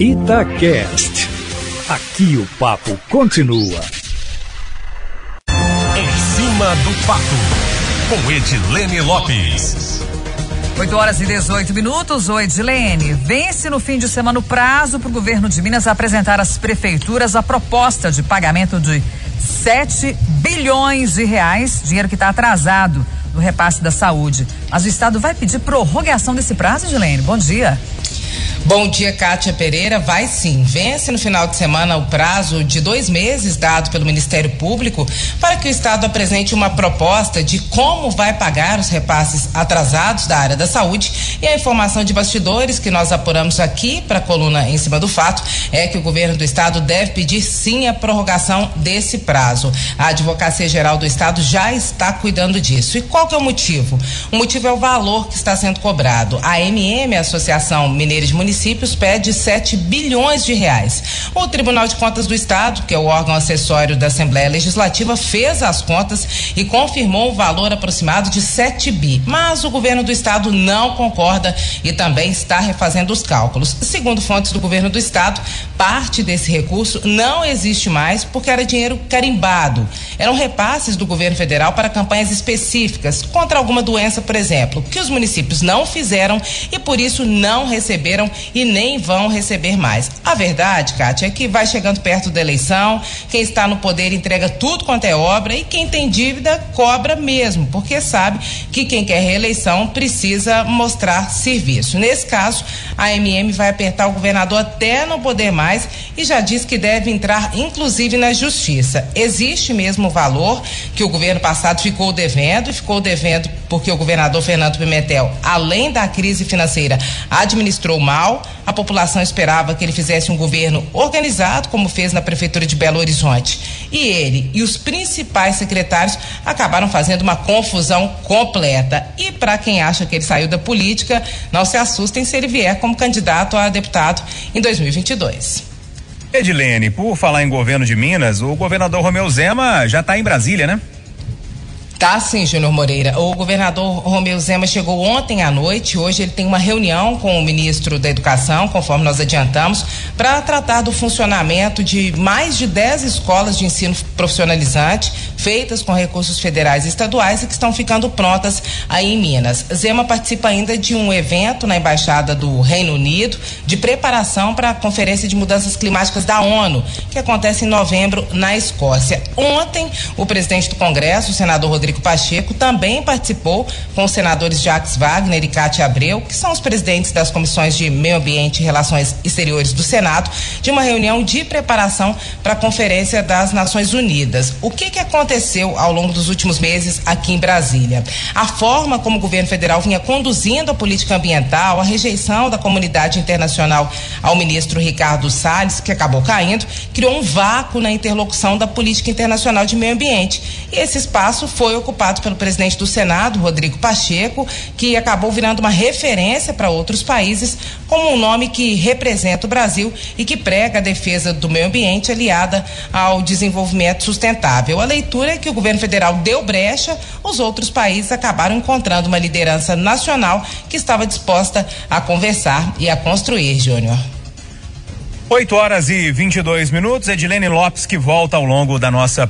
Itacast. Aqui o papo continua. Em cima do papo, com Edilene Lopes. 8 horas e 18 minutos. Oi, Edilene. Vence no fim de semana o prazo para o governo de Minas apresentar às prefeituras a proposta de pagamento de 7 bilhões de reais, dinheiro que está atrasado no repasse da saúde. Mas o Estado vai pedir prorrogação desse prazo, Edilene? Bom dia. Bom dia, Kátia Pereira. Vai sim. Vence no final de semana o prazo de dois meses dado pelo Ministério Público para que o Estado apresente uma proposta de como vai pagar os repasses atrasados da área da saúde. E a informação de bastidores que nós apuramos aqui para a coluna em cima do fato é que o governo do Estado deve pedir sim a prorrogação desse prazo. A Advocacia Geral do Estado já está cuidando disso. E qual que é o motivo? O motivo é o valor que está sendo cobrado. A MM, a Associação Mineira de Municípios, municípios pede 7 bilhões de reais. O Tribunal de Contas do Estado, que é o órgão acessório da Assembleia Legislativa, fez as contas e confirmou o valor aproximado de 7 bi. Mas o governo do Estado não concorda e também está refazendo os cálculos. Segundo fontes do governo do Estado, parte desse recurso não existe mais porque era dinheiro carimbado. Eram repasses do governo federal para campanhas específicas contra alguma doença, por exemplo, que os municípios não fizeram e por isso não receberam e nem vão receber mais. A verdade, Kátia, é que vai chegando perto da eleição, quem está no poder entrega tudo quanto é obra e quem tem dívida cobra mesmo, porque sabe que quem quer reeleição precisa mostrar serviço. Nesse caso, a MM vai apertar o governador até não poder mais e já diz que deve entrar inclusive na justiça. Existe mesmo o valor que o governo passado ficou devendo e ficou devendo porque o governador Fernando Pimentel, além da crise financeira, administrou mal. A população esperava que ele fizesse um governo organizado, como fez na prefeitura de Belo Horizonte. E ele e os principais secretários acabaram fazendo uma confusão completa. E para quem acha que ele saiu da política, não se assustem se ele vier como candidato a deputado em 2022. Edilene, por falar em governo de Minas, o governador Romeu Zema já está em Brasília, né? Tá sim, Júnior Moreira. O governador Romeu Zema chegou ontem à noite. Hoje ele tem uma reunião com o ministro da Educação, conforme nós adiantamos, para tratar do funcionamento de mais de 10 escolas de ensino profissionalizante feitas com recursos federais e estaduais e que estão ficando prontas aí em Minas. Zema participa ainda de um evento na Embaixada do Reino Unido de preparação para a Conferência de Mudanças Climáticas da ONU, que acontece em novembro na Escócia. Ontem, o presidente do Congresso, o senador Rodrigo Pacheco também participou com os senadores Jacques Wagner e Cátia Abreu, que são os presidentes das comissões de Meio Ambiente e Relações Exteriores do Senado, de uma reunião de preparação para a Conferência das Nações Unidas. O que, que ao longo dos últimos meses aqui em Brasília? A forma como o governo federal vinha conduzindo a política ambiental, a rejeição da comunidade internacional ao ministro Ricardo Salles, que acabou caindo, criou um vácuo na interlocução da política internacional de meio ambiente. E esse espaço foi ocupado pelo presidente do Senado, Rodrigo Pacheco, que acabou virando uma referência para outros países, como um nome que representa o Brasil e que prega a defesa do meio ambiente aliada ao desenvolvimento sustentável. A leitura é que o governo federal deu brecha, os outros países acabaram encontrando uma liderança nacional que estava disposta a conversar e a construir, Júnior. 8 horas e 22 minutos. Edilene Lopes que volta ao longo da nossa